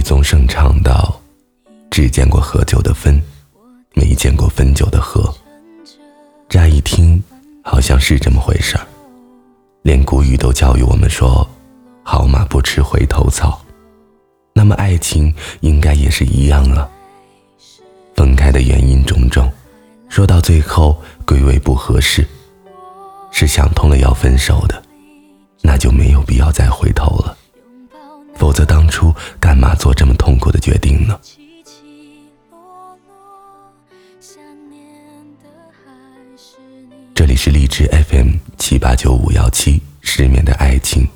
李宗盛唱道：“只见过合久的分，没见过分久的合。”乍一听，好像是这么回事儿。连古语都教育我们说：“好马不吃回头草。”那么爱情应该也是一样了。分开的原因种种，说到最后归为不合适，是想通了要分手的，那就没有必要再回头。否则当初干嘛做这么痛苦的决定呢？这里是荔枝 FM 七八九五幺七失眠的爱情，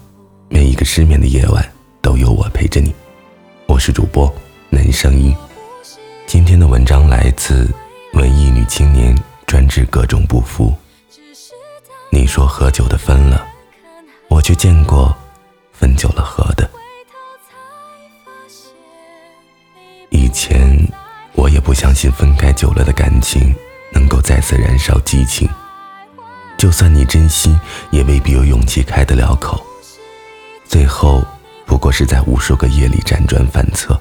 每一个失眠的夜晚都有我陪着你。我是主播男声音。今天的文章来自文艺女青年，专治各种不服。你说喝酒的分了，我却见过分久了合的。我也不相信分开久了的感情能够再次燃烧激情。就算你真心，也未必有勇气开得了口。最后，不过是在无数个夜里辗转反侧，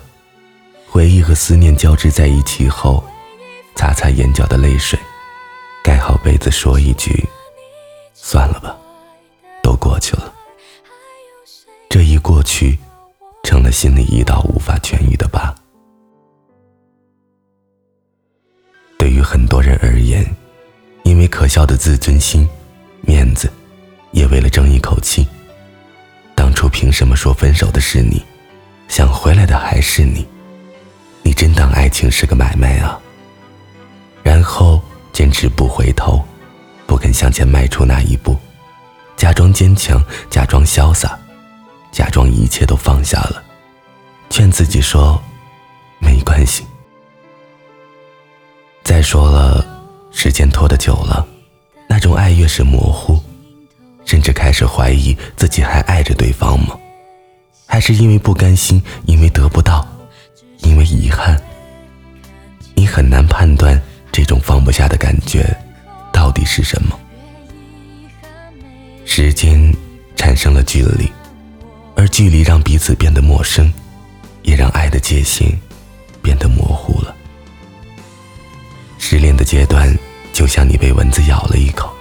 回忆和思念交织在一起后，擦擦眼角的泪水，盖好被子，说一句：“算了吧，都过去了。”这一过去，成了心里一道无法痊愈的疤。很多人而言，因为可笑的自尊心、面子，也为了争一口气。当初凭什么说分手的是你，想回来的还是你？你真当爱情是个买卖啊？然后坚持不回头，不肯向前迈出那一步，假装坚强，假装潇洒，假装一切都放下了，劝自己说没关系。再说了。时间拖得久了，那种爱越是模糊，甚至开始怀疑自己还爱着对方吗？还是因为不甘心，因为得不到，因为遗憾？你很难判断这种放不下的感觉到底是什么。时间产生了距离，而距离让彼此变得陌生，也让爱的界限变得模糊了。失恋的阶段，就像你被蚊子咬了一口，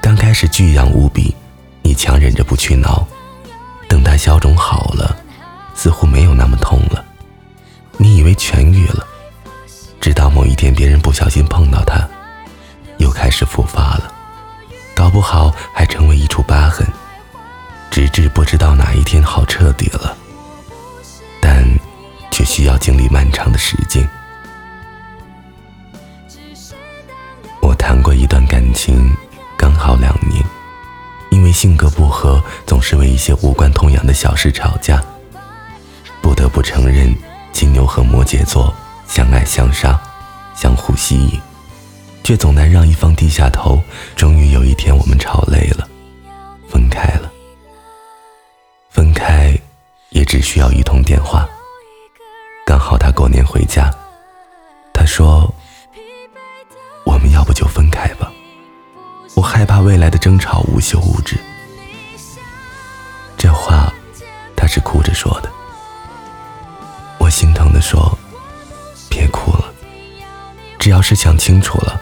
刚开始巨痒无比，你强忍着不去挠，等它消肿好了，似乎没有那么痛了，你以为痊愈了，直到某一天别人不小心碰到它，又开始复发了，搞不好还成为一处疤痕，直至不知道哪一天好彻底了，但却需要经历漫长的时间。谈过一段感情，刚好两年，因为性格不合，总是为一些无关痛痒的小事吵架。不得不承认，金牛和摩羯座相爱相杀，相互吸引，却总难让一方低下头。终于有一天，我们吵累了，分开了。分开，也只需要一通电话。刚好他过年回家，他说。我们要就分开吧，我害怕未来的争吵无休无止。这话他是哭着说的，我心疼的说：“别哭了，只要是想清楚了，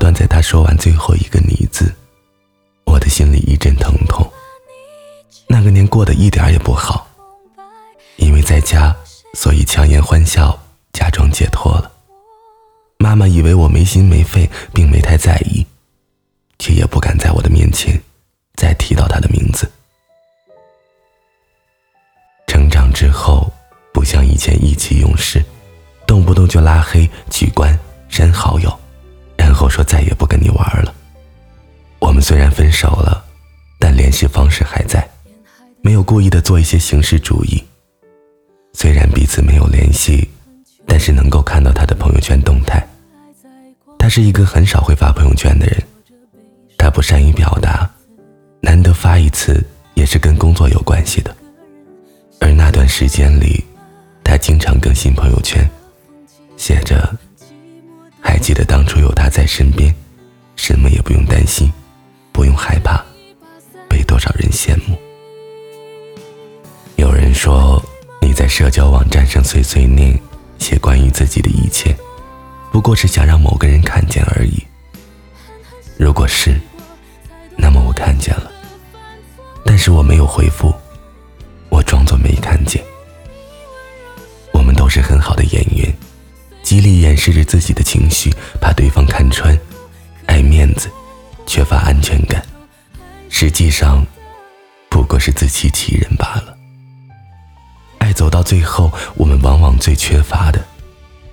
断，在他说完最后一个“你”字，我的心里一阵疼痛。那个年过得一点也不好，因为在家，所以强颜欢笑，假装解脱了。妈妈以为我没心没肺，并没太在意，却也不敢在我的面前再提到他的名字。成长之后，不像以前意气用事，动不动就拉黑、取关、删好友。后说再也不跟你玩了。我们虽然分手了，但联系方式还在，没有故意的做一些形式主义。虽然彼此没有联系，但是能够看到他的朋友圈动态。他是一个很少会发朋友圈的人，他不善于表达，难得发一次也是跟工作有关系的。而那段时间里，他经常更新朋友圈，写着：“还记得当初有他在身边，什么也不用担心，不用害怕，被多少人羡慕。”有人说你在社交网站上碎碎念，写关于自己的一切，不过是想让某个人看见而已。如果是，那么我看见了，但是我没有回复，我装作没看见。我们都是很好的演员，极力掩饰着自己的情绪，怕对方看穿，爱面子，缺乏安全感，实际上不过是自欺欺人罢了。爱走到最后，我们往往最缺乏的，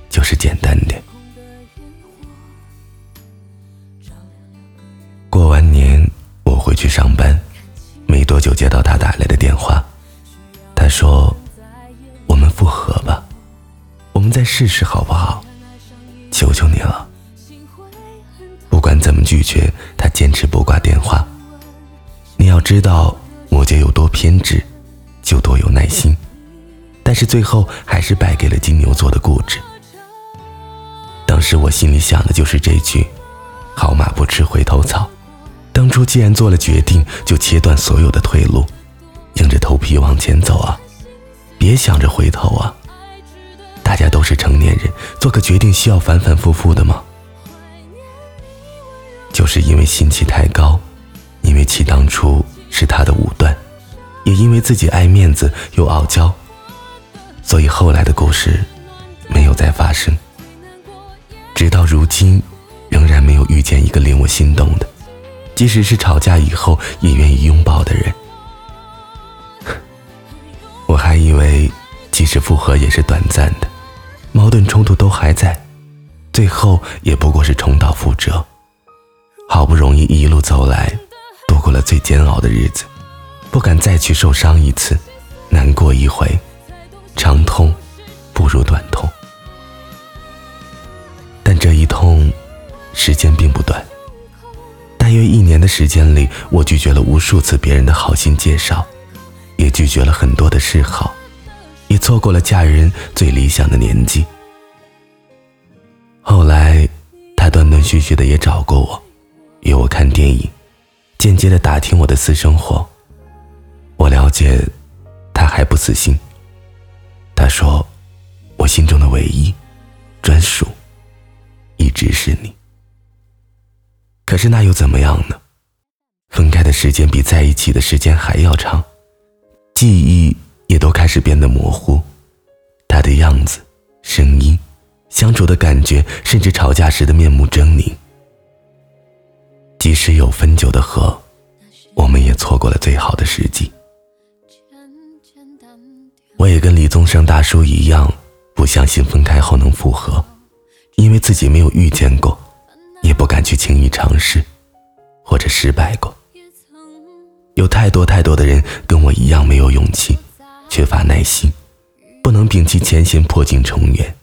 就是简单点。过完年，我回去上班，没多久接到他打来的电话，他说：“我们复合吧，再试试好不好？求求你了。”不管怎么拒绝，他坚持不挂电话。你要知道，摩羯有多偏执，就多有耐心，但是最后还是败给了金牛座的固执。当时我心里想的就是这句：“好马不吃回头草。”当初既然做了决定，就切断所有的退路，硬着头皮往前走啊！别想着回头啊！大家都是成年人，做个决定需要反反复复的吗？就是因为心气太高，因为气当初是他的武断，也因为自己爱面子又傲娇，所以后来的故事没有再发生。直到如今，仍然没有遇见一个令我心动的。即使是吵架以后也愿意拥抱的人，我还以为即使复合也是短暂的，矛盾冲突都还在，最后也不过是重蹈覆辙。好不容易一路走来，度过了最煎熬的日子，不敢再去受伤一次，难过一回，长痛不如短痛。但这一痛，时间并不短。大约一年的时间里，我拒绝了无数次别人的好心介绍，也拒绝了很多的示好，也错过了嫁人最理想的年纪。后来，他断断续续的也找过我，约我看电影，间接的打听我的私生活。我了解，他还不死心。他说：“我心中的唯一、专属，一直是你。”可是那又怎么样呢？分开的时间比在一起的时间还要长，记忆也都开始变得模糊，他的样子、声音、相处的感觉，甚至吵架时的面目狰狞。即使有分久的河，我们也错过了最好的时机。我也跟李宗盛大叔一样，不相信分开后能复合，因为自己没有遇见过。也不敢去轻易尝试，或者失败过。有太多太多的人跟我一样没有勇气，缺乏耐心，不能摒弃前嫌，破镜重圆。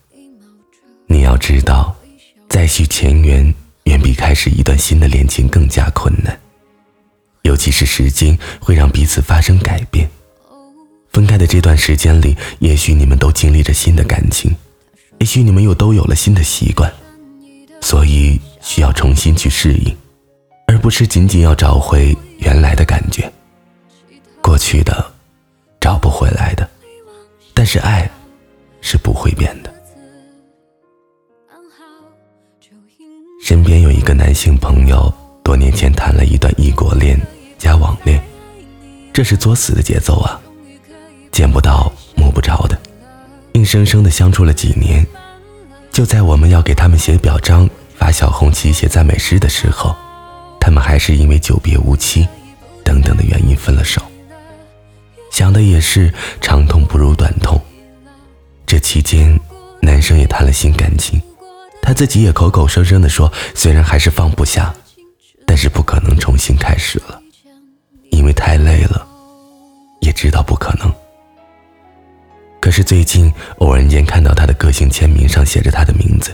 你要知道，再续前缘远比开始一段新的恋情更加困难，尤其是时间会让彼此发生改变。分开的这段时间里，也许你们都经历着新的感情，也许你们又都有了新的习惯。所以需要重新去适应，而不是仅仅要找回原来的感觉。过去的，是爱是不会变的。身边有一个男性朋友，多年前谈了一段异国恋加网恋，这是作死的节奏啊！见不到摸不着的，硬生生的相处了几年。就在我们要给他们写表彰、发小红旗、写赞美诗的时候，他们还是因为久别无期等等的原因分了手。想的也是长痛不如短痛。这期间，男生也谈了新感情，他自己也口口声声的说，虽然还是放不下，但是不可能重新开始了，因为太累了，也知道不可能。可是最近偶然间看到他的个性签名上写着他的名字，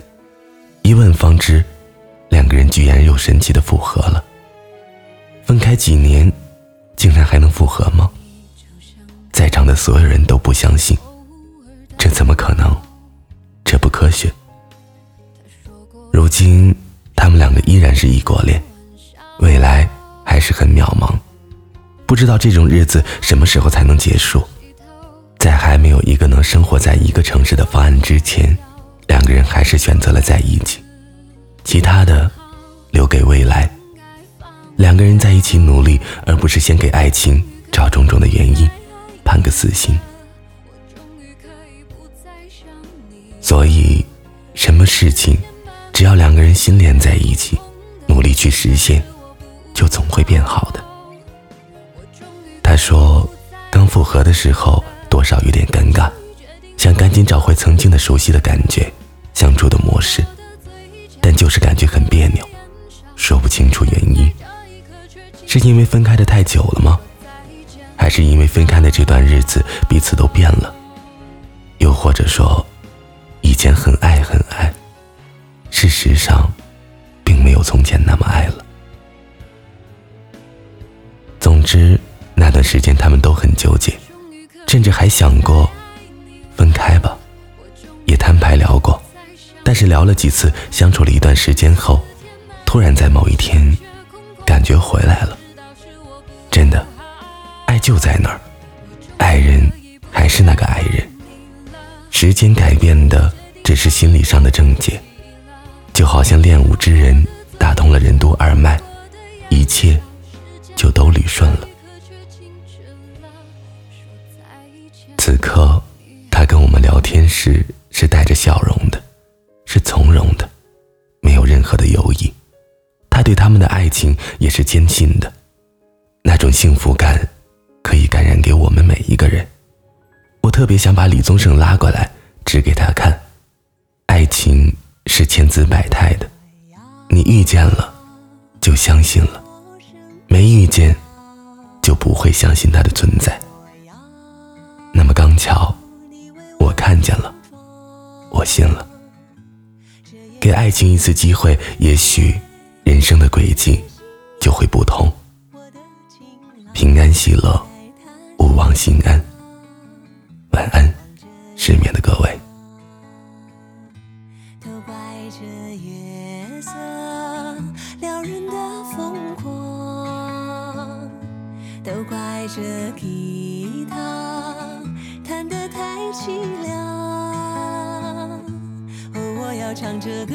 一问方知，两个人居然又神奇的复合了。分开几年，竟然还能复合吗？在场的所有人都不相信，这怎么可能？这不科学。如今，他们两个依然是异国恋，未来还是很渺茫，不知道这种日子什么时候才能结束。在还没有一个能生活在一个城市的方案之前，两个人还是选择了在一起，其他的留给未来。两个人在一起努力，而不是先给爱情找种种的原因，判个死刑。所以，什么事情，只要两个人心连在一起，努力去实现，就总会变好的。他说，刚复合的时候，多少有点尴尬，想赶紧找回曾经的熟悉的感觉，相处的模式，但就是感觉很别扭，说不清楚原因。是因为分开的太久了吗？还是因为分开的这段日子彼此都变了？又或者说，以前很爱很爱，事实上，并没有从前那么爱了。总之，那段时间他们都很纠结，甚至还想过分开吧，也摊牌聊过，但是聊了几次，相处了一段时间后，突然在某一天，感觉回来了。真的，就在那儿，爱人还是那个爱人。时间改变的只是心理上的症结，就好像练武之人打通了任督二脉，一切就都捋顺了。此刻，他跟我们聊天时是带着笑容的，是从容的，没有任何的犹疑。他对他们的爱情也是坚信的。那种幸福感，可以感染给我们每一个人。我特别想把李宗盛拉过来，指给他看。爱情是千姿百态的，你遇见了，就相信了；没遇见，就不会相信它的存在。那么刚巧，我看见了，我信了。给爱情一次机会，也许人生的轨迹就会不同。平安喜乐，勿忘心安。晚安，失眠的各位。都怪这月色撩人的疯狂，都怪这吉他弹得太凄凉。哦，我要唱着歌，